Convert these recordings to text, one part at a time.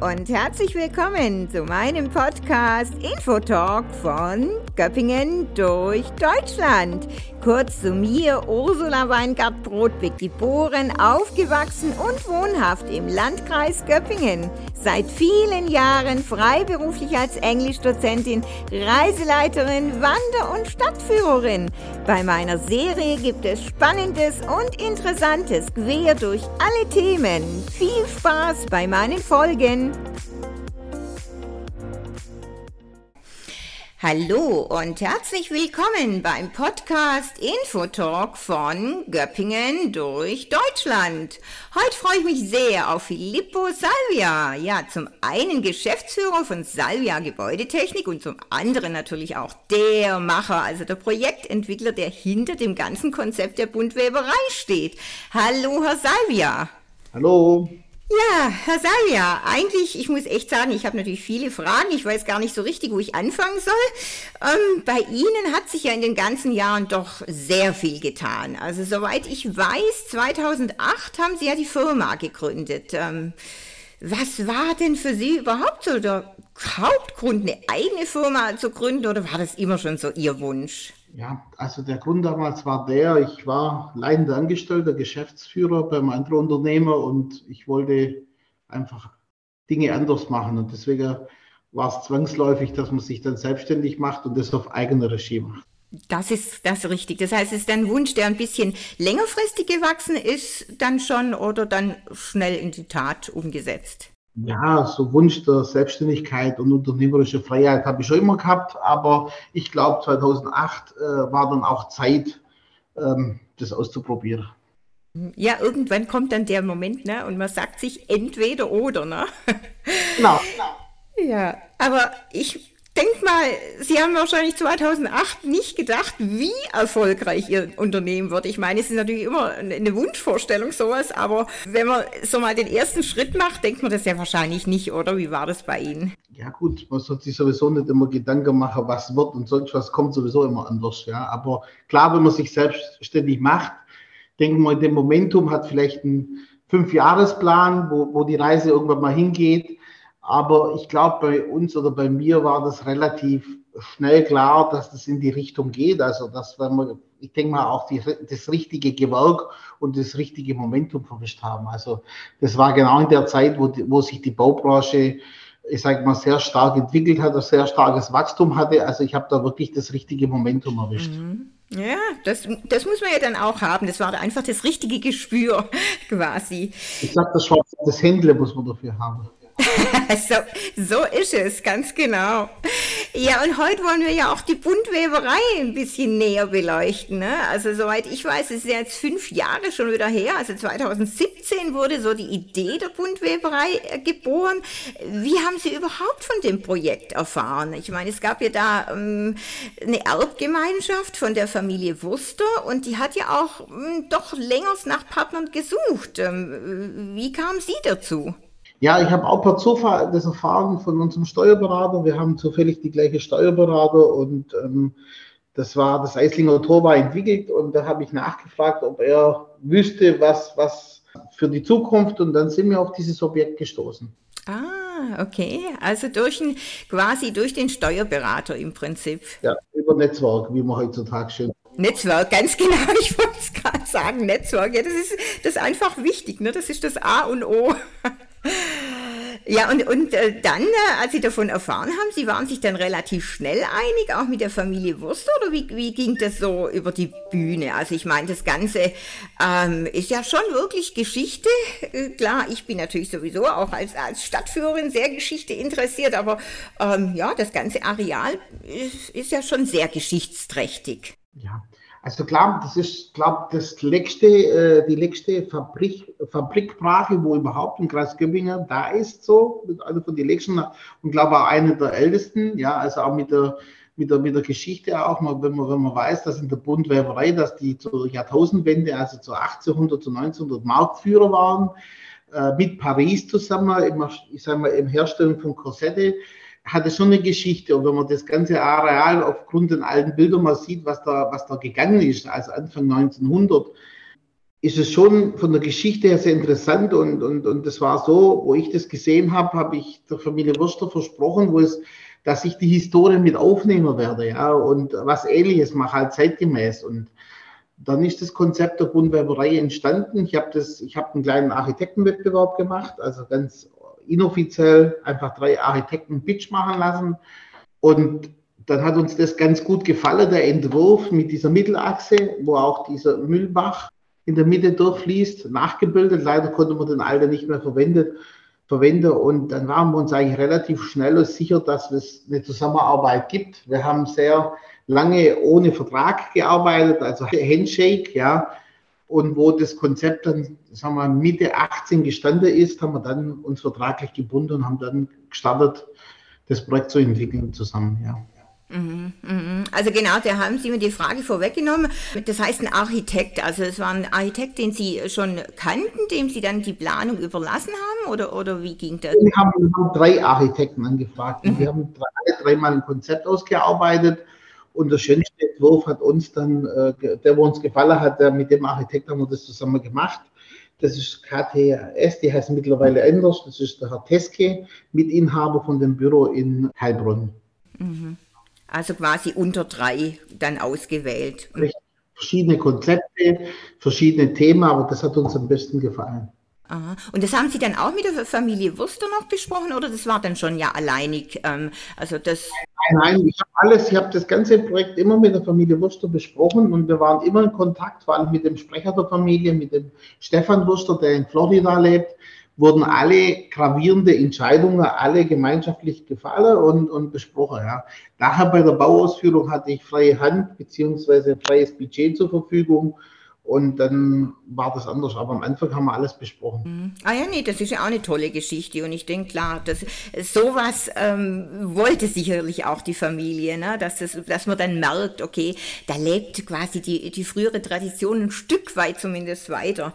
und herzlich willkommen zu meinem Podcast Infotalk von Göppingen durch Deutschland. Kurz zu mir, Ursula Weingart-Brodbeck, geboren, aufgewachsen und wohnhaft im Landkreis Göppingen. Seit vielen Jahren freiberuflich als Englischdozentin, Reiseleiterin, Wander- und Stadtführerin. Bei meiner Serie gibt es Spannendes und Interessantes quer durch alle Themen. Viel Spaß bei meinen Folgen. Hallo und herzlich willkommen beim Podcast Infotalk von Göppingen durch Deutschland. Heute freue ich mich sehr auf Filippo Salvia. Ja, zum einen Geschäftsführer von Salvia Gebäudetechnik und zum anderen natürlich auch der Macher, also der Projektentwickler, der hinter dem ganzen Konzept der Buntweberei steht. Hallo, Herr Salvia. Hallo. Ja, Herr Salja, eigentlich, ich muss echt sagen, ich habe natürlich viele Fragen. Ich weiß gar nicht so richtig, wo ich anfangen soll. Ähm, bei Ihnen hat sich ja in den ganzen Jahren doch sehr viel getan. Also soweit ich weiß, 2008 haben Sie ja die Firma gegründet. Ähm, was war denn für Sie überhaupt so der Hauptgrund, eine eigene Firma zu gründen oder war das immer schon so Ihr Wunsch? Ja, also der Grund damals war der, ich war leidender Angestellter, Geschäftsführer beim anderen Unternehmer und ich wollte einfach Dinge anders machen und deswegen war es zwangsläufig, dass man sich dann selbstständig macht und das auf eigene Regie macht. Das ist das richtig. Das heißt, es ist ein Wunsch, der ein bisschen längerfristig gewachsen ist, dann schon oder dann schnell in die Tat umgesetzt ja, so Wunsch der Selbstständigkeit und unternehmerische Freiheit habe ich schon immer gehabt, aber ich glaube 2008 äh, war dann auch Zeit, ähm, das auszuprobieren. Ja, irgendwann kommt dann der Moment, ne? Und man sagt sich entweder oder, ne? Genau. genau. Ja, aber ich denke mal, Sie haben wahrscheinlich 2008 nicht gedacht, wie erfolgreich Ihr Unternehmen wird. Ich meine, es ist natürlich immer eine Wunschvorstellung sowas, aber wenn man so mal den ersten Schritt macht, denkt man das ja wahrscheinlich nicht, oder? Wie war das bei Ihnen? Ja gut, man sollte sich sowieso nicht immer Gedanken machen, was wird und sonst was kommt sowieso immer anders. Ja, aber klar, wenn man sich selbstständig macht, denken wir, in dem Momentum hat vielleicht einen Fünfjahresplan, wo, wo die Reise irgendwann mal hingeht aber ich glaube, bei uns oder bei mir war das relativ schnell klar, dass das in die Richtung geht. Also, dass wenn wir, ich denke mal, auch die, das richtige Gewerk und das richtige Momentum verwischt haben. Also, das war genau in der Zeit, wo, die, wo sich die Baubranche, ich sage mal, sehr stark entwickelt hat, ein sehr starkes Wachstum hatte. Also, ich habe da wirklich das richtige Momentum erwischt. Mhm. Ja, das, das muss man ja dann auch haben. Das war einfach das richtige Gespür quasi. Ich sage, das das Händle muss man dafür haben. so, so ist es, ganz genau. Ja, und heute wollen wir ja auch die Buntweberei ein bisschen näher beleuchten. Ne? Also soweit ich weiß, es ist jetzt fünf Jahre schon wieder her. Also 2017 wurde so die Idee der Buntweberei äh, geboren. Wie haben Sie überhaupt von dem Projekt erfahren? Ich meine, es gab ja da ähm, eine Erbgemeinschaft von der Familie Wurster und die hat ja auch ähm, doch länger nach Partnern gesucht. Ähm, wie kamen Sie dazu? Ja, ich habe auch per Zufall das erfahren von unserem Steuerberater. Wir haben zufällig die gleiche Steuerberater und ähm, das war das Eislinger Tor war entwickelt und da habe ich nachgefragt, ob er wüsste, was, was für die Zukunft und dann sind wir auf dieses Objekt gestoßen. Ah, okay. Also durch ein, quasi durch den Steuerberater im Prinzip. Ja, über Netzwerk, wie man heutzutage schön Netzwerk, ganz genau. Ich wollte es gerade sagen, Netzwerk. Ja, das ist, das ist einfach wichtig. Ne? Das ist das A und O. Ja, und, und äh, dann, äh, als Sie davon erfahren haben, Sie waren sich dann relativ schnell einig, auch mit der Familie Wurst, oder wie, wie ging das so über die Bühne? Also ich meine, das Ganze ähm, ist ja schon wirklich Geschichte. Äh, klar, ich bin natürlich sowieso auch als, als Stadtführerin sehr Geschichte interessiert, aber ähm, ja, das ganze Areal ist, ist ja schon sehr geschichtsträchtig. Ja, also klar, das ist, glaube das letzte, äh, die letzte Fabrik, Fabrikbrache, wo überhaupt im Kreis Göppingen da ist, so, also von den letzten und glaube auch eine der ältesten, ja, also auch mit der, mit der, mit der Geschichte auch wenn man, wenn man weiß, dass in der Bundweberei, dass die zur Jahrtausendwende, also zu 1800, zu 1900 Marktführer waren, äh, mit Paris zusammen, im, ich sage mal, im Herstellen von Korsette, hat es schon eine Geschichte. Und wenn man das ganze Areal aufgrund den alten Bildern mal sieht, was da, was da gegangen ist, also Anfang 1900, ist es schon von der Geschichte her sehr interessant und, und, und das war so, wo ich das gesehen habe, habe ich der Familie Wurster versprochen, wo es, dass ich die Historie mit aufnehmen werde, ja, und was ähnliches mache, halt zeitgemäß. Und dann ist das Konzept der Buntweberei entstanden. Ich habe das, ich habe einen kleinen Architektenwettbewerb gemacht, also ganz inoffiziell einfach drei Architekten Pitch machen lassen. Und dann hat uns das ganz gut gefallen, der Entwurf mit dieser Mittelachse, wo auch dieser Müllbach in der Mitte durchfließt, nachgebildet. Leider konnte man den alten nicht mehr verwenden. verwenden. Und dann waren wir uns eigentlich relativ schnell und sicher, dass es eine Zusammenarbeit gibt. Wir haben sehr lange ohne Vertrag gearbeitet, also Handshake, ja. Und wo das Konzept dann, sagen wir, Mitte 18 gestanden ist, haben wir dann uns vertraglich gebunden und haben dann gestartet, das Projekt zu entwickeln zusammen, ja. Mhm, mhm. Also genau, da haben Sie mir die Frage vorweggenommen. Das heißt ein Architekt, also es war ein Architekt, den Sie schon kannten, dem Sie dann die Planung überlassen haben oder, oder wie ging das? Wir haben, drei Architekten angefragt. Mhm. Wir haben drei, dreimal ein Konzept ausgearbeitet und der schönste Entwurf hat uns dann, äh, der wo uns gefallen hat, der, mit dem Architekt haben wir das zusammen gemacht. Das ist KTS, die heißt mittlerweile anders. Das ist der Herr Teske, Mitinhaber von dem Büro in Heilbronn. Mhm. Also quasi unter drei dann ausgewählt. Verschiedene Konzepte, verschiedene Themen, aber das hat uns am besten gefallen. Aha. Und das haben Sie dann auch mit der Familie Wurster noch besprochen oder das war dann schon ja alleinig? Ähm, also das nein, nein, ich habe alles, ich habe das ganze Projekt immer mit der Familie Wurster besprochen und wir waren immer in Kontakt, vor allem mit dem Sprecher der Familie, mit dem Stefan Wurster, der in Florida lebt wurden alle gravierende Entscheidungen, alle gemeinschaftlich gefallen und, und besprochen. Ja. Nachher bei der Bauausführung hatte ich freie Hand beziehungsweise freies Budget zur Verfügung. Und dann war das anders. Aber am Anfang haben wir alles besprochen. Mhm. Ah ja, nee, das ist ja auch eine tolle Geschichte. Und ich denke, klar, dass, sowas ähm, wollte sicherlich auch die Familie, ne? dass, das, dass man dann merkt, okay, da lebt quasi die, die frühere Tradition ein Stück weit zumindest weiter.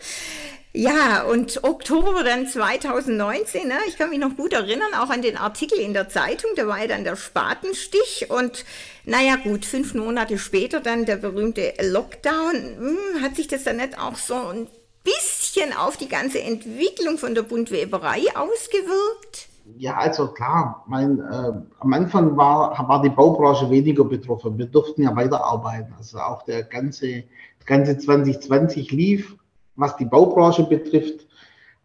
Ja, und Oktober dann 2019, ne? ich kann mich noch gut erinnern, auch an den Artikel in der Zeitung, da war ja dann der Spatenstich und naja gut, fünf Monate später dann der berühmte Lockdown, hm, hat sich das dann nicht auch so ein bisschen auf die ganze Entwicklung von der Buntweberei ausgewirkt? Ja, also klar, mein, äh, am Anfang war, war die Baubranche weniger betroffen. Wir durften ja weiterarbeiten. Also auch der ganze, ganze 2020 lief was die Baubranche betrifft,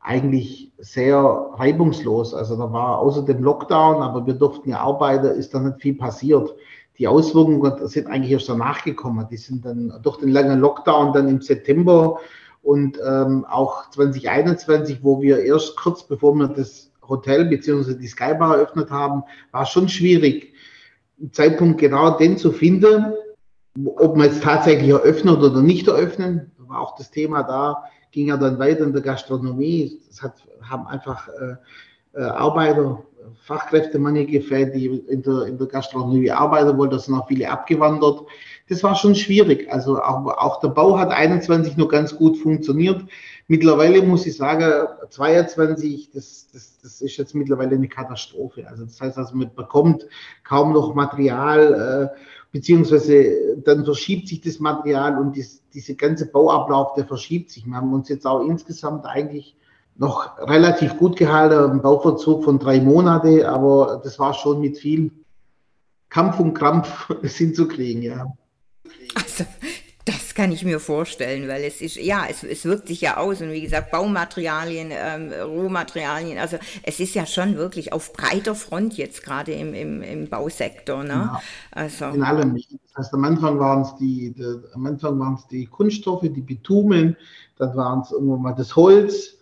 eigentlich sehr reibungslos. Also da war außer dem Lockdown, aber wir durften ja arbeiten, ist da nicht viel passiert. Die Auswirkungen sind eigentlich erst danach gekommen. Die sind dann durch den langen Lockdown dann im September und ähm, auch 2021, wo wir erst kurz bevor wir das Hotel bzw. die Skybar eröffnet haben, war schon schwierig, einen Zeitpunkt genau den zu finden, ob wir jetzt tatsächlich eröffnen oder nicht eröffnen war auch das Thema da, ging ja dann weiter in der Gastronomie. Es hat, haben einfach äh, äh, Arbeiter, Fachkräftemangel gefällt, die in der, in der Gastronomie arbeiten wollten. Da sind auch viele abgewandert. Das war schon schwierig. Also auch, auch der Bau hat 21 nur ganz gut funktioniert. Mittlerweile muss ich sagen, 22, das, das, das ist jetzt mittlerweile eine Katastrophe. Also das heißt, also man bekommt kaum noch Material. Äh, beziehungsweise dann verschiebt sich das Material und dies, diese ganze Bauablauf, der verschiebt sich. Wir haben uns jetzt auch insgesamt eigentlich noch relativ gut gehalten, ein Bauverzug von drei Monaten, aber das war schon mit viel Kampf und Krampf, hinzukriegen, ja. Also, kann ich mir vorstellen, weil es ist, ja, es, es wirkt sich ja aus und wie gesagt, Baumaterialien, ähm, Rohmaterialien, also es ist ja schon wirklich auf breiter Front jetzt gerade im, im, im Bausektor. Ne? Ja, also. In allem. Das heißt, am Anfang waren es die, die, am Anfang waren es die Kunststoffe, die Bitumen, dann waren es irgendwann mal das Holz,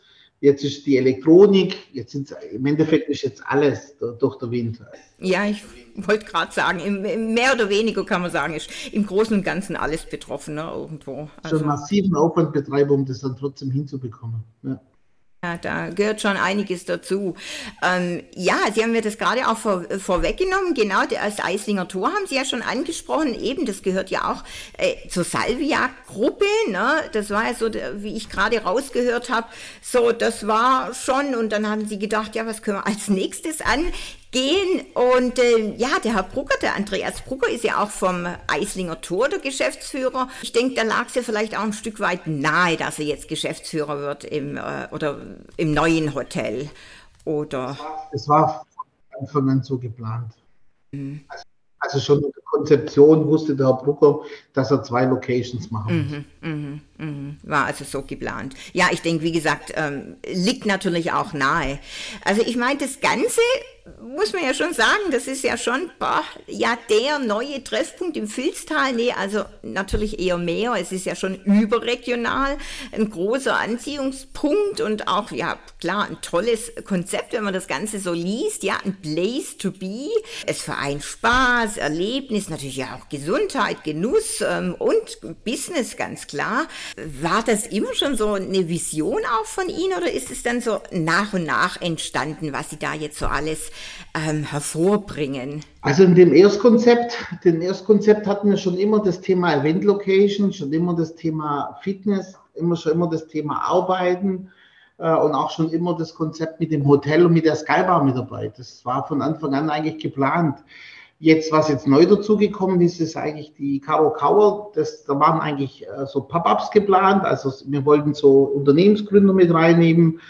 jetzt ist die Elektronik, jetzt sind im Endeffekt ist jetzt alles durch den Wind. Ja, ich wollte gerade sagen, im, im mehr oder weniger kann man sagen, ist im Großen und Ganzen alles betroffen, ne, irgendwo. Also, Schon massiven Aufwand betreiben, um das dann trotzdem hinzubekommen. Ja. Ja, da gehört schon einiges dazu. Ähm, ja, Sie haben mir das gerade auch vor, vorweggenommen. Genau, das Eislinger Tor haben Sie ja schon angesprochen. Eben, das gehört ja auch äh, zur Salvia-Gruppe. Ne? Das war ja so, wie ich gerade rausgehört habe. So, das war schon. Und dann haben Sie gedacht, ja, was können wir als nächstes angehen? Gehen. Und äh, ja, der Herr Brugger, der Andreas Brugger, ist ja auch vom Eislinger Tor der Geschäftsführer. Ich denke, da lag es ja vielleicht auch ein Stück weit nahe, dass er jetzt Geschäftsführer wird im, äh, oder im neuen Hotel. Oder? Es war von Anfang an so geplant. Mhm. Also also schon in der Konzeption wusste der Herr Brucker, dass er zwei Locations machen muss. Mhm, mh, mh. War also so geplant. Ja, ich denke, wie gesagt, ähm, liegt natürlich auch nahe. Also ich meine, das Ganze muss man ja schon sagen, das ist ja schon boah, ja der neue Treffpunkt im Filztal. Nee, also natürlich eher mehr. Es ist ja schon überregional, ein großer Anziehungspunkt und auch, ja klar, ein tolles Konzept, wenn man das Ganze so liest. Ja, ein Place to be. Es vereint Spaß, Erlebnis, natürlich ja auch Gesundheit, Genuss ähm, und Business, ganz klar. War das immer schon so eine Vision auch von Ihnen oder ist es dann so nach und nach entstanden, was Sie da jetzt so alles ähm, hervorbringen? Also in dem Erstkonzept, dem Erstkonzept hatten wir schon immer das Thema Event Location, schon immer das Thema Fitness, immer schon immer das Thema Arbeiten äh, und auch schon immer das Konzept mit dem Hotel und mit der Skybar mit dabei. Das war von Anfang an eigentlich geplant. Jetzt, was jetzt neu dazugekommen ist, ist eigentlich die Caro Kauer. Das, da waren eigentlich äh, so Pop-ups geplant. Also wir wollten so Unternehmensgründer mit reinnehmen.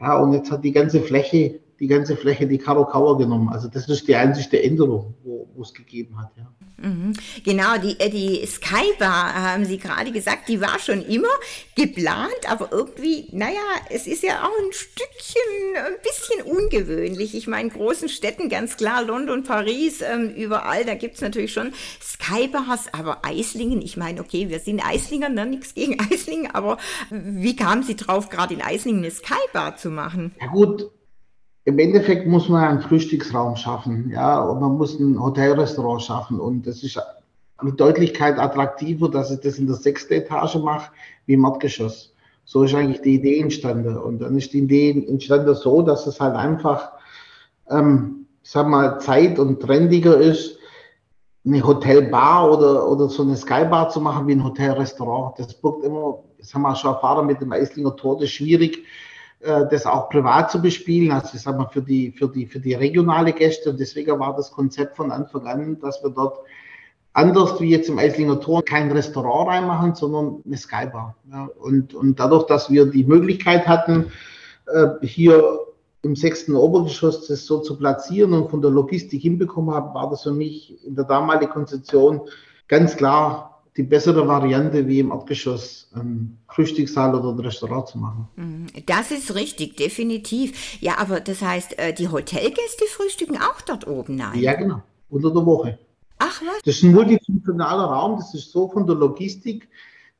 Ja, und jetzt hat die ganze Fläche die ganze Fläche die Karo Kauer genommen. Also das ist die einzige Änderung, wo, es gegeben hat. Ja. Mhm. Genau, die, äh, die Skybar, haben Sie gerade gesagt, die war schon immer geplant, aber irgendwie, naja, es ist ja auch ein Stückchen, ein bisschen ungewöhnlich. Ich meine, großen Städten, ganz klar, London, Paris, ähm, überall, da gibt es natürlich schon Skybars, aber Eislingen, ich meine, okay, wir sind Eislinger, ne, nichts gegen Eislingen, aber wie kamen Sie drauf, gerade in Eislingen eine Skybar zu machen? Ja gut, im Endeffekt muss man einen Frühstücksraum schaffen, ja, und man muss ein Hotelrestaurant schaffen und es ist mit Deutlichkeit attraktiver, dass ich das in der sechsten Etage mache, wie im Erdgeschoss. So ist eigentlich die Idee entstanden und dann ist die Idee entstanden so, dass es halt einfach, ähm, sag mal, Zeit und trendiger ist, eine Hotelbar oder, oder so eine Skybar zu machen wie ein Hotelrestaurant. Das birgt immer, das haben wir schon erfahren mit dem Eislinger Tor, das ist schwierig, äh, das auch privat zu bespielen, also ich sag mal für die, für die, für die regionale Gäste. Und deswegen war das Konzept von Anfang an, dass wir dort anders wie jetzt im Eislinger Tor kein Restaurant reinmachen, sondern eine Skybar. Ja, und, und dadurch, dass wir die Möglichkeit hatten, äh, hier im sechsten Obergeschoss das so zu platzieren und von der Logistik hinbekommen haben, war das für mich in der damaligen Konzeption ganz klar die bessere Variante, wie im Erdgeschoss ein Frühstückssaal oder ein Restaurant zu machen. Mhm. Das ist richtig, definitiv. Ja, aber das heißt, äh, die Hotelgäste frühstücken auch dort oben, nein? Ja, genau, unter der Woche. Ach was? Das ist ein multifunktionaler Raum, das ist so von der Logistik,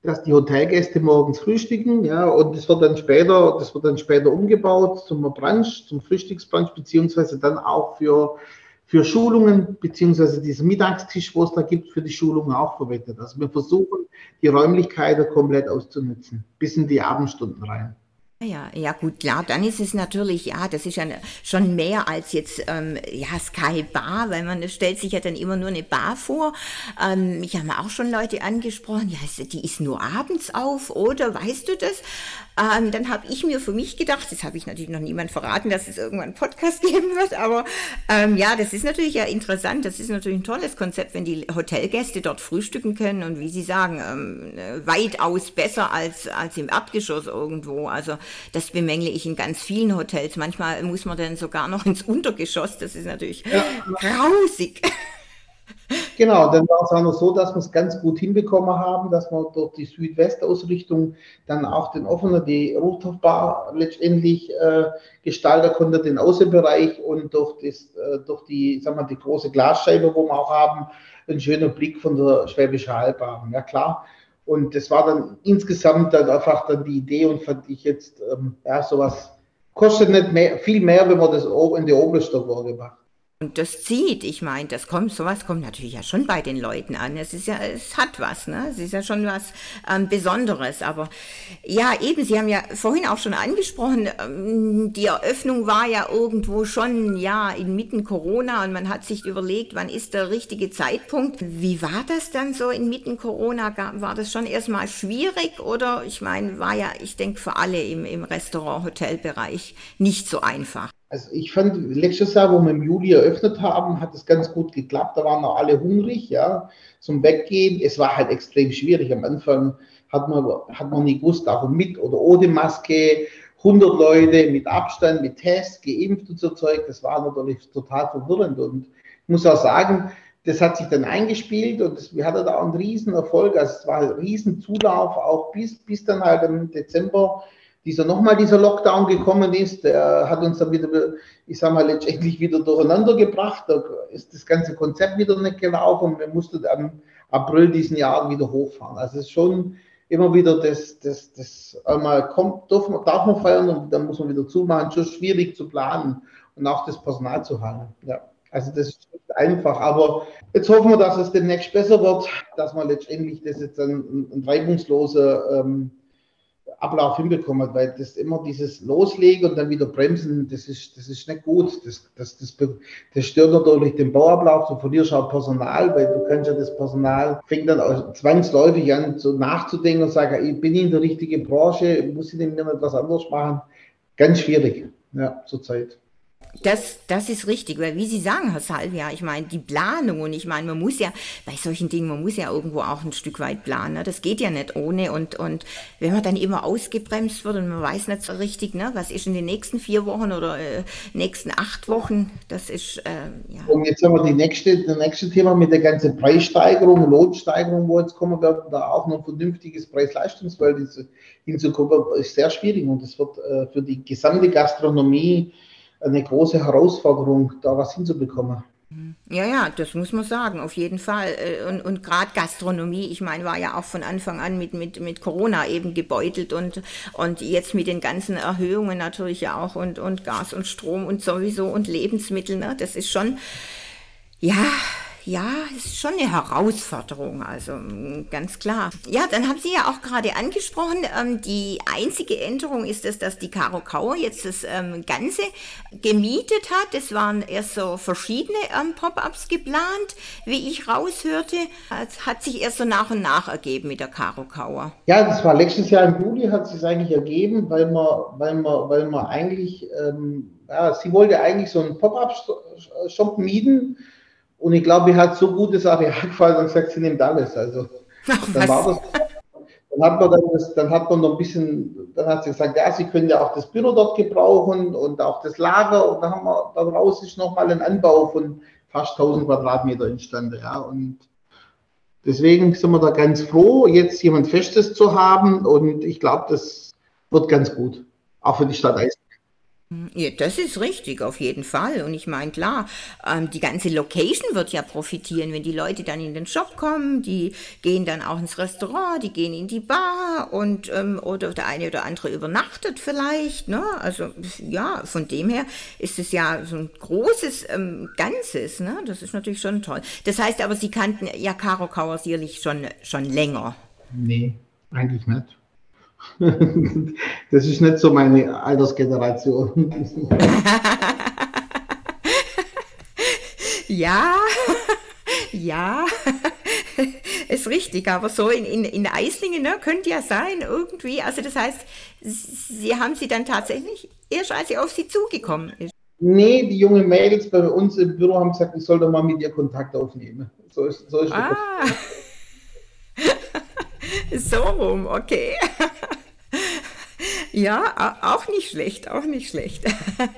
dass die Hotelgäste morgens frühstücken, ja, und das wird dann später, das wird dann später umgebaut zum Brunch, zum Frühstücksbrunch, beziehungsweise dann auch für für Schulungen beziehungsweise dieser Mittagstisch, wo es da gibt, für die Schulungen auch verwendet. Also wir versuchen, die Räumlichkeiten komplett auszunutzen, bis in die Abendstunden rein. Ja, ja, gut, klar, dann ist es natürlich, ja, das ist ja schon mehr als jetzt, ähm, ja, Sky Bar, weil man stellt sich ja dann immer nur eine Bar vor. Ähm, mich haben auch schon Leute angesprochen, ja, die ist nur abends auf, oder weißt du das? Ähm, dann habe ich mir für mich gedacht, das habe ich natürlich noch niemand verraten, dass es irgendwann einen Podcast geben wird, aber ähm, ja, das ist natürlich ja interessant, das ist natürlich ein tolles Konzept, wenn die Hotelgäste dort frühstücken können und wie Sie sagen, ähm, weitaus besser als, als im Erdgeschoss irgendwo. Also das bemängle ich in ganz vielen Hotels. Manchmal muss man dann sogar noch ins Untergeschoss. Das ist natürlich ja. grausig. Genau, dann war es auch noch so, dass wir es ganz gut hinbekommen haben, dass wir durch die Südwest-Ausrichtung dann auch den offenen, die Rooftop-Bar letztendlich äh, gestalten konnte, den Außenbereich und durch, das, äh, durch die, sagen wir, die große Glasscheibe, wo wir auch haben, ein schöner Blick von der Schwäbische Alb haben. Ja klar, und das war dann insgesamt dann einfach dann die Idee und fand ich jetzt, ähm, ja, sowas kostet nicht mehr, viel mehr, wenn man das in die Oberstockwerke macht. Und das zieht, ich meine, das kommt, sowas kommt natürlich ja schon bei den Leuten an. Es ist ja, es hat was, ne? Es ist ja schon was ähm, Besonderes. Aber ja, eben, Sie haben ja vorhin auch schon angesprochen, ähm, die Eröffnung war ja irgendwo schon, ja, inmitten Corona und man hat sich überlegt, wann ist der richtige Zeitpunkt. Wie war das dann so inmitten Corona? War das schon erstmal schwierig oder, ich meine, war ja, ich denke, für alle im, im Restaurant-Hotelbereich nicht so einfach? Also ich fand, letztes Jahr, wo wir im Juli eröffnet haben, hat es ganz gut geklappt. Da waren auch alle hungrig, ja, zum Weggehen. Es war halt extrem schwierig. Am Anfang hat man, hat man nicht gewusst, auch mit oder ohne Maske, 100 Leute mit Abstand, mit Test, geimpft und so Zeug. Das war natürlich total verwirrend. Und ich muss auch sagen, das hat sich dann eingespielt und wir hatten da auch einen riesen Erfolg. Also es war ein riesen Zulauf, auch bis, bis dann halt im Dezember dieser nochmal dieser Lockdown gekommen ist, der hat uns dann wieder, ich sag mal, letztendlich wieder durcheinander gebracht. Da ist das ganze Konzept wieder nicht gelaufen wir mussten am April diesen Jahr wieder hochfahren. Also es ist schon immer wieder das, das, das einmal kommt, darf man, darf man feiern und dann muss man wieder zumachen. Schon schwierig zu planen und auch das Personal zu halten. Ja. Also das ist einfach, aber jetzt hoffen wir, dass es demnächst besser wird, dass man letztendlich das jetzt ein, ein reibungsloser ähm, Ablauf hinbekommen, weil das immer dieses Loslegen und dann wieder bremsen, das ist, das ist nicht gut. Das, das, das, das stört natürlich den Bauablauf, du verlierst auch Personal, weil du kannst ja das Personal, fängt dann auch zwangsläufig an, so nachzudenken und sagen, ich bin in der richtigen Branche, muss ich denn etwas anderes machen? Ganz schwierig, ja, zurzeit. Das, das ist richtig, weil wie Sie sagen, Herr Salvia, ich meine, die Planung und ich meine, man muss ja bei solchen Dingen, man muss ja irgendwo auch ein Stück weit planen. Ne? Das geht ja nicht ohne und, und wenn man dann immer ausgebremst wird und man weiß nicht so richtig, ne, was ist in den nächsten vier Wochen oder äh, nächsten acht Wochen, das ist, äh, ja. Und jetzt haben wir die nächste, das nächste Thema mit der ganzen Preissteigerung, Lohnsteigerung, wo jetzt kommen wird, da auch noch ein vernünftiges Preis-Leistungsverhältnis hinzukommen, ist sehr schwierig und das wird äh, für die gesamte Gastronomie eine große Herausforderung, da was hinzubekommen. Ja, ja, das muss man sagen, auf jeden Fall. Äh, und, und gerade Gastronomie, ich meine, war ja auch von Anfang an mit, mit, mit Corona eben gebeutelt und, und jetzt mit den ganzen Erhöhungen natürlich ja auch und, und Gas und Strom und sowieso und Lebensmittel, ne? das ist schon, ja, ja, ist schon eine Herausforderung, also mm, ganz klar. Ja, dann haben Sie ja auch gerade angesprochen, ähm, die einzige Änderung ist es, dass die Caro Kauer jetzt das ähm, Ganze gemietet hat. Es waren erst so verschiedene ähm, Pop-ups geplant, wie ich raushörte. Es hat sich erst so nach und nach ergeben mit der Caro Kauer. Ja, das war letztes Jahr im Juli, hat sich eigentlich ergeben, weil man, weil man, weil man eigentlich, ähm, ja, sie wollte eigentlich so einen Pop-up-Shop mieten und ich glaube, er hat so gutes Areal gefallen und gesagt, sie nimmt alles. Also Ach, dann war das. Dann hat man dann, das, dann hat man noch ein bisschen, dann hat sie gesagt, ja, sie können ja auch das Büro dort gebrauchen und auch das Lager. Und dann haben wir, daraus ist nochmal ein Anbau von fast 1000 Quadratmeter entstanden. Ja, und deswegen sind wir da ganz froh, jetzt jemand Festes zu haben. Und ich glaube, das wird ganz gut. Auch für die Stadt Eis. Ja, das ist richtig, auf jeden Fall. Und ich meine, klar, ähm, die ganze Location wird ja profitieren, wenn die Leute dann in den Shop kommen, die gehen dann auch ins Restaurant, die gehen in die Bar und ähm, oder der eine oder andere übernachtet vielleicht. Ne? Also ja, von dem her ist es ja so ein großes ähm, Ganzes. Ne? Das ist natürlich schon toll. Das heißt aber, Sie kannten ja Karo Kauer sicherlich schon, schon länger. Nee, eigentlich nicht. Das ist nicht so meine Altersgeneration. ja, ja, ist richtig, aber so in, in, in Eislingen ne, könnte ja sein, irgendwie. Also das heißt, Sie haben sie dann tatsächlich erst, als sie auf sie zugekommen ist. Nee, die jungen Mädels bei uns im Büro haben gesagt, ich soll doch mal mit ihr Kontakt aufnehmen. So ist, so ist ah. so rum, okay. Ja, auch nicht schlecht, auch nicht schlecht.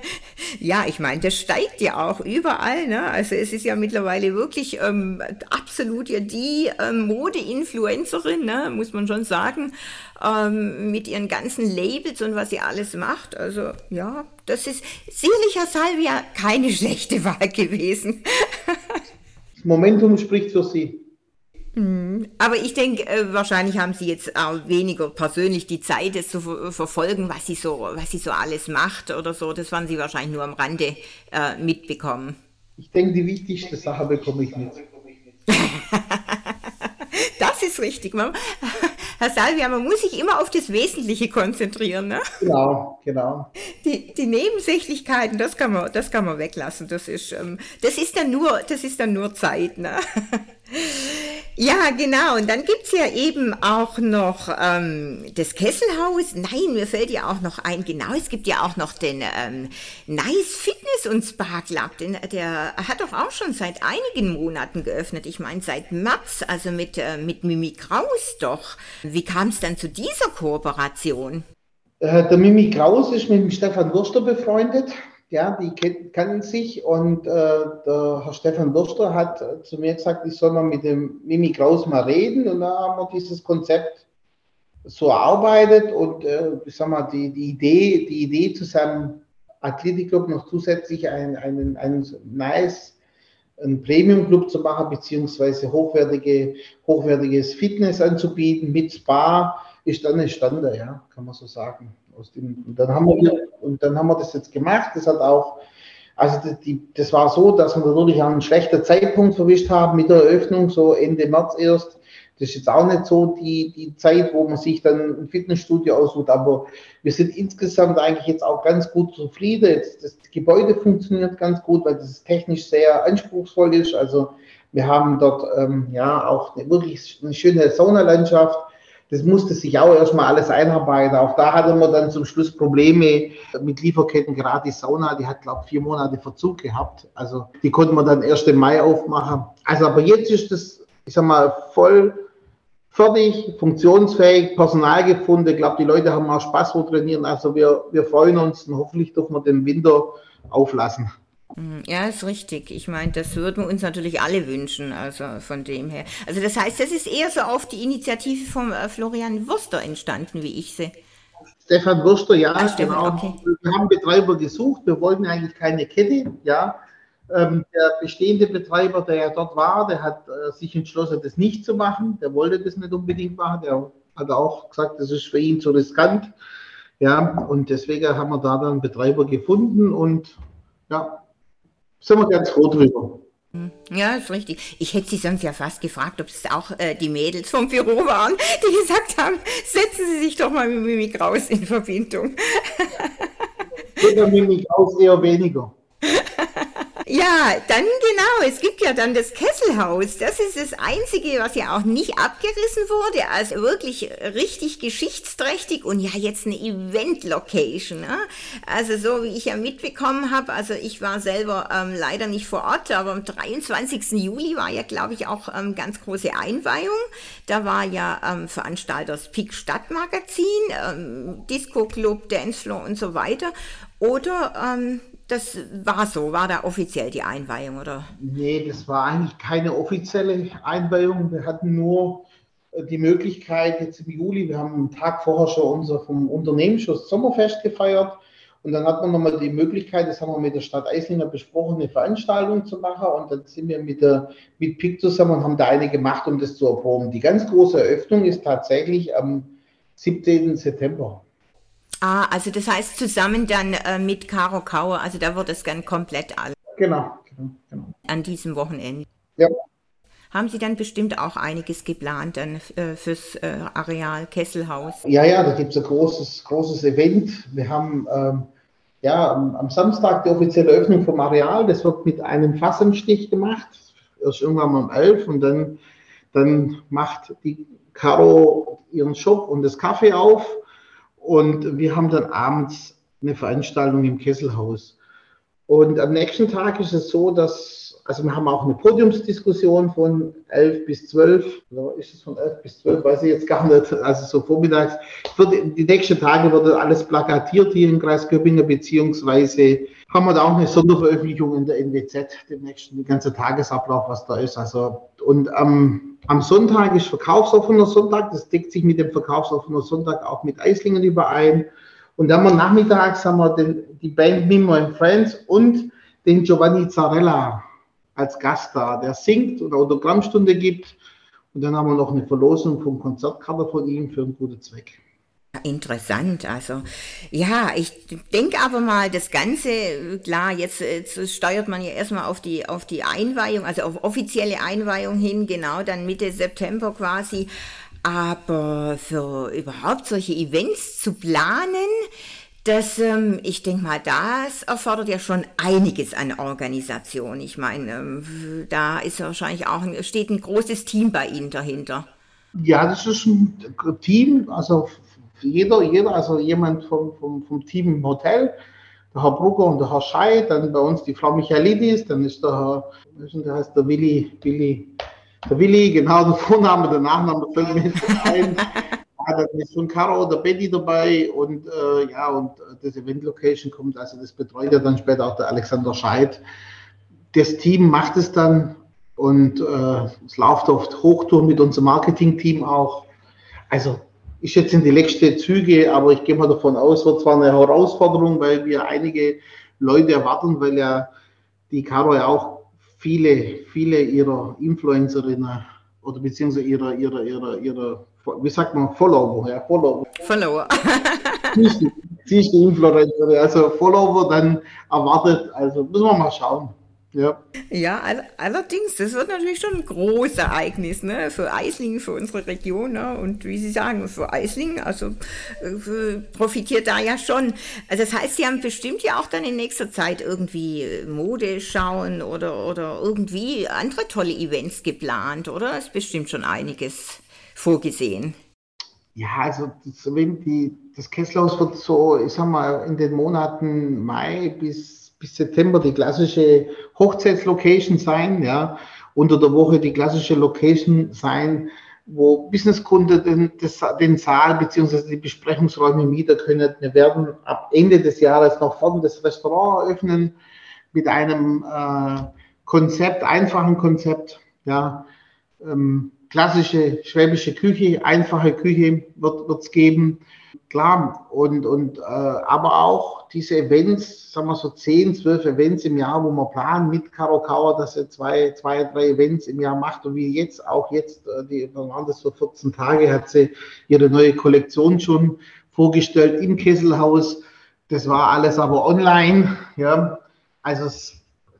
ja, ich meine, das steigt ja auch überall. Ne? Also es ist ja mittlerweile wirklich ähm, absolut ja die ähm, Mode-Influencerin, ne? muss man schon sagen, ähm, mit ihren ganzen Labels und was sie alles macht. Also ja, das ist sicherlich, Salvia, keine schlechte Wahl gewesen. Momentum spricht für Sie. Mhm. Aber ich denke, äh, wahrscheinlich haben Sie jetzt auch weniger persönlich die Zeit, es zu verfolgen, was sie so, was sie so alles macht oder so. Das werden Sie wahrscheinlich nur am Rande äh, mitbekommen. Ich denke, die wichtigste Sache bekomme ich mit. das ist richtig. Man, Herr Salvia, man muss sich immer auf das Wesentliche konzentrieren. Ne? Genau, genau. Die, die Nebensächlichkeiten, das kann man, das kann man weglassen. Das ist, ähm, das ist dann nur, das ist dann nur Zeit. Ne? Ja, genau. Und dann gibt's ja eben auch noch ähm, das Kesselhaus. Nein, mir fällt ja auch noch ein, genau, es gibt ja auch noch den ähm, Nice Fitness und Spa Club. Den, der hat doch auch schon seit einigen Monaten geöffnet. Ich meine, seit März, also mit, äh, mit Mimi Kraus doch. Wie kam es dann zu dieser Kooperation? Äh, der Mimi Kraus ist mit dem Stefan Wurster befreundet ja, die kennen sich und äh, der Herr Stefan Durster hat zu mir gesagt, ich soll mal mit dem Mimi Kraus mal reden und da haben wir dieses Konzept so erarbeitet und äh, ich sag mal, die, die Idee, die Idee zu seinem Athletikclub noch zusätzlich einen, einen, einen nice einen Premium-Club zu machen, beziehungsweise hochwertige, hochwertiges Fitness anzubieten mit Spa, ist dann entstanden, ja, kann man so sagen. Aus dem, und, dann haben wir, und dann haben wir das jetzt gemacht. Das hat auch, also das, die, das war so, dass wir natürlich einen schlechten Zeitpunkt verwischt haben mit der Eröffnung, so Ende März erst. Das ist jetzt auch nicht so die, die Zeit, wo man sich dann ein Fitnessstudio aussucht, aber wir sind insgesamt eigentlich jetzt auch ganz gut zufrieden. Das Gebäude funktioniert ganz gut, weil das technisch sehr anspruchsvoll ist. Also wir haben dort ähm, ja auch eine, wirklich eine schöne Saunalandschaft das musste sich auch erstmal alles einarbeiten. Auch da hatten wir dann zum Schluss Probleme mit Lieferketten. Gerade die Sauna, die hat, glaube ich, vier Monate Verzug gehabt. Also die konnten wir dann erst im Mai aufmachen. Also aber jetzt ist das, ich sag mal, voll fertig, funktionsfähig, Personal gefunden. Ich glaube, die Leute haben auch Spaß wo trainieren. Also wir, wir freuen uns und hoffentlich dürfen wir den Winter auflassen. Mhm. Ja, ist richtig. Ich meine, das würden wir uns natürlich alle wünschen, also von dem her. Also das heißt, das ist eher so auf die Initiative von äh, Florian Wurster entstanden, wie ich sehe. Stefan Wurster, ja, ah, Stefan, genau. Okay. Wir haben Betreiber gesucht, wir wollten eigentlich keine Kette, ja. Ähm, der bestehende Betreiber, der ja dort war, der hat äh, sich entschlossen, das nicht zu machen. Der wollte das nicht unbedingt machen. Der hat auch gesagt, das ist für ihn zu riskant. Ja, und deswegen haben wir da dann Betreiber gefunden und ja, sind wir ganz froh drüber. Hm. Ja, ist richtig. Ich hätte Sie sonst ja fast gefragt, ob es auch äh, die Mädels vom Büro waren, die gesagt haben, setzen Sie sich doch mal mit Mimi Kraus in Verbindung. Mit Mimi Kraus eher weniger. Ja, dann genau. Es gibt ja dann das Kesselhaus. Das ist das Einzige, was ja auch nicht abgerissen wurde. Also wirklich richtig geschichtsträchtig und ja jetzt eine Event-Location. Ne? Also so wie ich ja mitbekommen habe. Also ich war selber ähm, leider nicht vor Ort, aber am 23. Juli war ja, glaube ich, auch ähm, ganz große Einweihung. Da war ja ähm, Veranstalter das Peak Stadtmagazin, ähm, Disco Club, Dancefloor und so weiter. Oder ähm, das war so, war da offiziell die Einweihung, oder? Nee, das war eigentlich keine offizielle Einweihung. Wir hatten nur äh, die Möglichkeit jetzt im Juli, wir haben einen Tag vorher schon unser vom Unternehmensschuss Sommerfest gefeiert und dann hat man nochmal die Möglichkeit, das haben wir mit der Stadt Eislinger besprochen, eine Veranstaltung zu machen und dann sind wir mit der mit PIC zusammen und haben da eine gemacht, um das zu erproben. Die ganz große Eröffnung ist tatsächlich am 17. September. Ah, also das heißt zusammen dann äh, mit Caro Kauer, also da wird es dann komplett alles. Genau, genau, genau. An diesem Wochenende. Ja. Haben Sie dann bestimmt auch einiges geplant dann äh, fürs äh, Areal Kesselhaus? Ja, ja, da gibt es ein großes, großes Event. Wir haben ähm, ja am, am, Samstag die offizielle Öffnung vom Areal. Das wird mit einem Fassenstich gemacht. Erst irgendwann mal um 11 und dann, dann macht die Caro ihren Shop und das Kaffee auf und wir haben dann abends eine Veranstaltung im Kesselhaus. Und am nächsten Tag ist es so, dass, also wir haben auch eine Podiumsdiskussion von 11 bis 12, oder ist es von 11 bis 12, weiß ich jetzt gar nicht, also so vormittags. Die nächsten Tage wird alles plakatiert hier im Kreis Göppingen, beziehungsweise haben wir da auch eine Sonderveröffentlichung in der NWZ, demnächst, den ganzen Tagesablauf, was da ist. Also, und am am Sonntag ist verkaufsoffener Sonntag, das deckt sich mit dem verkaufsoffener Sonntag auch mit Eislingen überein. Und dann haben wir nachmittags haben wir den, die Band Mimo and Friends und den Giovanni Zarella als Gast da, der singt und Autogrammstunde gibt. Und dann haben wir noch eine Verlosung vom Konzertkader von ihm für einen guten Zweck. Interessant, also ja, ich denke aber mal, das Ganze, klar, jetzt, jetzt, steuert man ja erstmal auf die, auf die Einweihung, also auf offizielle Einweihung hin, genau, dann Mitte September quasi. Aber für überhaupt solche Events zu planen, Das, ähm, ich denke mal, das erfordert ja schon einiges an Organisation. Ich meine, ähm, da ist wahrscheinlich auch ein, steht ein großes Team bei Ihnen dahinter. Ja, das ist ein Team, also jeder, jeder, also jemand vom, vom, vom Team im Hotel, der Herr Brugger und der Herr Schei, dann bei uns die Frau Michaelidis, dann ist der Herr, der heißt der Willi, Willi, der Willi, genau, der Vorname, der Nachname fällt mir nicht ein. Ja, dann ist schon Caro oder Betty dabei und äh, ja, und das Event Location kommt, also das betreut ja dann später auch der Alexander Scheid. Das Team macht es dann und äh, es läuft oft Hochtour mit unserem Marketing-Team auch. Also ist jetzt in die letzten Züge, aber ich gehe mal davon aus, wird zwar eine Herausforderung, weil wir einige Leute erwarten, weil ja die Caro ja auch viele, viele ihrer Influencerinnen oder beziehungsweise ihrer, ihrer, ihrer, ihrer, wie sagt man, Follower, ja, Follower. Follower. sie ist die Influencerin, also Follower dann erwartet, also müssen wir mal schauen. Ja, ja all allerdings, das wird natürlich schon ein großes Ereignis ne? für Eislingen, für unsere Region. Ne? Und wie Sie sagen, für Eislingen, also äh, profitiert da ja schon. Also das heißt, Sie haben bestimmt ja auch dann in nächster Zeit irgendwie äh, Mode schauen oder, oder irgendwie andere tolle Events geplant, oder? Das ist bestimmt schon einiges vorgesehen. Ja, also das, die, das Kesselhaus wird so, ich sag mal, in den Monaten Mai bis bis September die klassische Hochzeitslocation sein, ja, unter der Woche die klassische Location sein, wo Businesskunden den, den Saal bzw. die Besprechungsräume mieten können. Wir werden ab Ende des Jahres noch vorne das Restaurant eröffnen mit einem äh, Konzept, einfachen Konzept, ja, ähm, klassische schwäbische Küche, einfache Küche wird es geben klar. Und, und äh, aber auch diese Events, sagen wir so 10, 12 Events im Jahr, wo wir planen mit Karo Kauer, dass er zwei, zwei, drei Events im Jahr macht. Und wie jetzt, auch jetzt, äh, die waren das so 14 Tage, hat sie ihre neue Kollektion schon vorgestellt im Kesselhaus. Das war alles aber online. Ja, also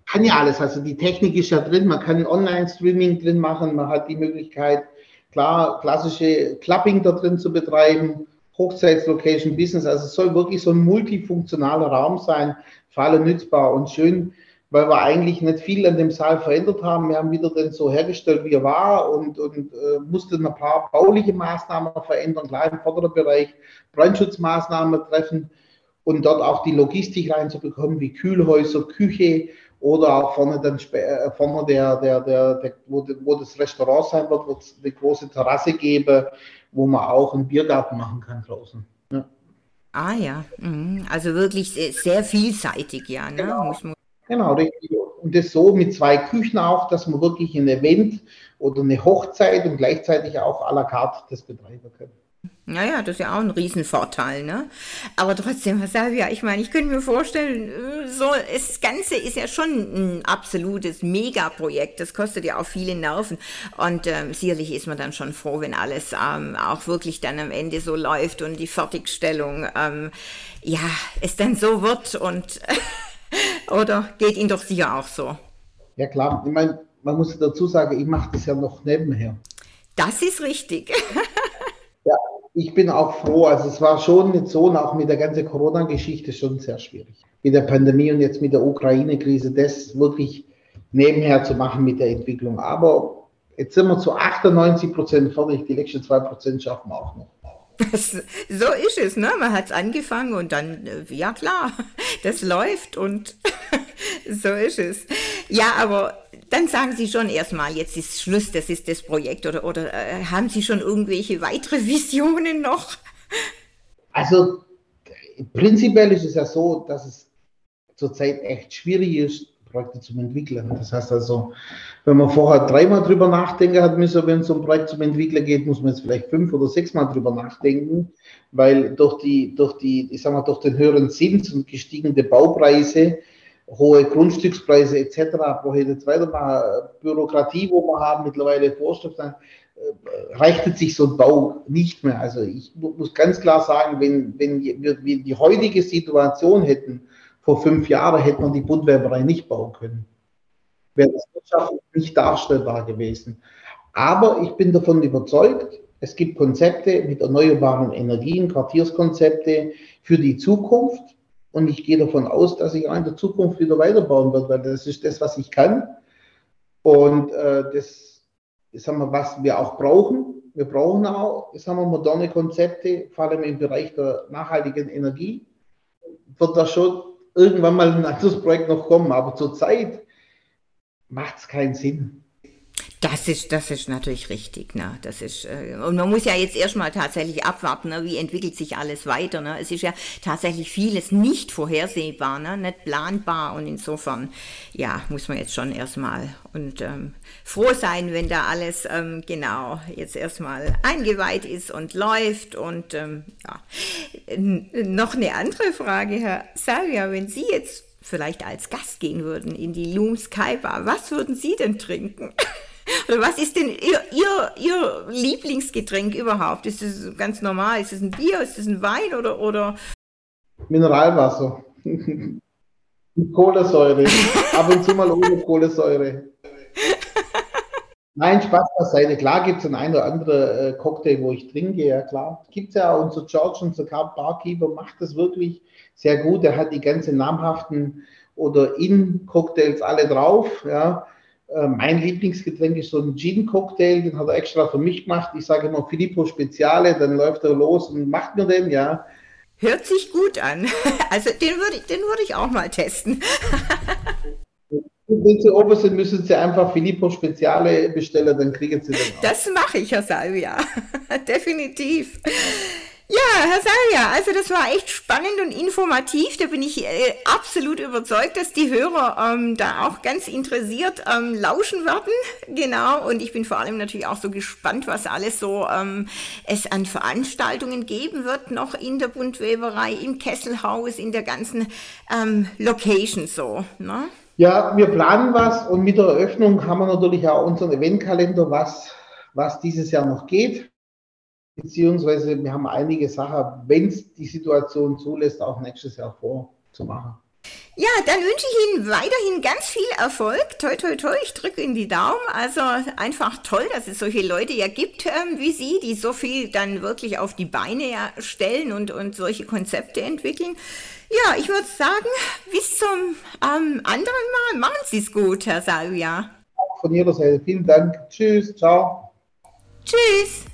kann ja alles. Also die Technik ist ja drin. Man kann Online-Streaming drin machen. Man hat die Möglichkeit, klar, klassische Clubbing da drin zu betreiben Hochzeitslocation Business. Also es soll wirklich so ein multifunktionaler Raum sein, für alle nützbar und schön, weil wir eigentlich nicht viel an dem Saal verändert haben. Wir haben wieder den so hergestellt, wie er war und, und äh, mussten ein paar bauliche Maßnahmen verändern, klar im vorderen Bereich Brandschutzmaßnahmen treffen und dort auch die Logistik reinzubekommen, wie Kühlhäuser, Küche oder auch vorne dann äh, vorne der, der, der, der wo, wo das Restaurant sein wird, wird es eine große Terrasse geben, wo man auch einen Biergarten machen kann draußen. Ja. Ah ja, mhm. also wirklich sehr, vielseitig, ja. Ne? Genau. genau, und das so mit zwei Küchen auch, dass man wirklich ein Event oder eine Hochzeit und gleichzeitig auch à la carte das betreiben kann. Naja, das ist ja auch ein Riesenvorteil, ne? Aber trotzdem, Salvia, ich meine, ich könnte mir vorstellen, so, das Ganze ist ja schon ein absolutes Megaprojekt. Das kostet ja auch viele Nerven. Und ähm, sicherlich ist man dann schon froh, wenn alles ähm, auch wirklich dann am Ende so läuft und die Fertigstellung, ähm, ja, es dann so wird und, oder geht Ihnen doch sicher auch so? Ja, klar. Ich meine, man muss dazu sagen, ich mache das ja noch nebenher. Das ist richtig. ja, ich bin auch froh. Also es war schon mit so und auch mit der ganzen Corona-Geschichte schon sehr schwierig. Mit der Pandemie und jetzt mit der Ukraine-Krise, das wirklich nebenher zu machen mit der Entwicklung. Aber jetzt sind wir zu 98 Prozent fertig. Die letzten zwei Prozent schaffen wir auch noch. so ist es, ne? Man hat es angefangen und dann, äh, ja klar, das läuft und so ist es. Ja, aber dann sagen Sie schon erstmal, jetzt ist Schluss, das ist das Projekt oder, oder äh, haben Sie schon irgendwelche weitere Visionen noch? Also prinzipiell ist es ja so, dass es zurzeit echt schwierig ist, Projekte zu entwickeln. Das heißt also, wenn man vorher dreimal drüber nachdenken hat müssen, wenn es um ein Projekt zum Entwickeln geht, muss man jetzt vielleicht fünf oder sechsmal drüber nachdenken, weil durch die, durch die, ich sag mal, durch den höheren Zins und gestiegene Baupreise hohe Grundstückspreise etc., ich jetzt weitermachen, Bürokratie, wo wir haben, mittlerweile Vorschriften, äh, rechnet sich so ein Bau nicht mehr. Also ich muss ganz klar sagen, wenn, wenn wir die heutige Situation hätten, vor fünf Jahren hätte man die Buntwerberei nicht bauen können. Wäre das wirtschaftlich nicht darstellbar gewesen. Aber ich bin davon überzeugt, es gibt Konzepte mit erneuerbaren Energien, Quartierskonzepte, für die Zukunft. Und ich gehe davon aus, dass ich auch in der Zukunft wieder weiterbauen werde, weil das ist das, was ich kann. Und äh, das ist, wir, was wir auch brauchen. Wir brauchen auch, sagen wir, moderne Konzepte, vor allem im Bereich der nachhaltigen Energie. Wird da schon irgendwann mal ein anderes Projekt noch kommen, aber zurzeit macht es keinen Sinn. Das ist, das ist natürlich richtig. Ne? Das ist, äh, und man muss ja jetzt erstmal tatsächlich abwarten, ne? wie entwickelt sich alles weiter. Ne? Es ist ja tatsächlich vieles nicht vorhersehbar, ne? nicht planbar. Und insofern, ja, muss man jetzt schon erstmal und ähm, froh sein, wenn da alles ähm, genau jetzt erstmal eingeweiht ist und läuft. Und ähm, ja, noch eine andere Frage, Herr Salvia, wenn Sie jetzt vielleicht als Gast gehen würden in die Loom Sky Bar, was würden Sie denn trinken? Oder was ist denn Ihr, Ihr, Ihr Lieblingsgetränk überhaupt? Ist das ganz normal? Ist das ein Bier? Ist das ein Wein oder, oder? Mineralwasser. Mit Kohlensäure. Ab und zu mal ohne Kohlensäure. Nein, Spaß beiseite. Klar gibt es einen ein oder andere äh, Cocktail, wo ich trinke, ja klar. Gibt es ja auch. Unser George, unser Barkeeper, macht das wirklich sehr gut. Er hat die ganzen namhaften oder In-Cocktails alle drauf. Ja. Äh, mein Lieblingsgetränk ist so ein Gin-Cocktail, den hat er extra für mich gemacht. Ich sage immer Filippo Speziale, dann läuft er los und macht mir den, ja. Hört sich gut an. Also den würde ich, den würde ich auch mal testen. Wenn Sie oben sind, müssen Sie einfach Filippo Speziale bestellen, dann kriegen Sie den auch. Das mache ich, Herr Salvia. Definitiv. Ja, Herr Salja, also das war echt spannend und informativ. Da bin ich äh, absolut überzeugt, dass die Hörer ähm, da auch ganz interessiert ähm, lauschen werden. Genau. Und ich bin vor allem natürlich auch so gespannt, was alles so ähm, es an Veranstaltungen geben wird, noch in der Buntweberei, im Kesselhaus, in der ganzen ähm, Location so. Ne? Ja, wir planen was und mit der Eröffnung haben wir natürlich auch unseren Eventkalender, was, was dieses Jahr noch geht beziehungsweise wir haben einige Sachen, wenn es die Situation zulässt, auch nächstes Jahr vorzumachen. Ja, dann wünsche ich Ihnen weiterhin ganz viel Erfolg. Toi, toi, toi, ich drücke Ihnen die Daumen. Also einfach toll, dass es solche Leute ja gibt ähm, wie Sie, die so viel dann wirklich auf die Beine ja stellen und, und solche Konzepte entwickeln. Ja, ich würde sagen, bis zum ähm, anderen Mal. Machen Sie es gut, Herr Salvia. Von Ihrer Seite vielen Dank. Tschüss, ciao. Tschüss.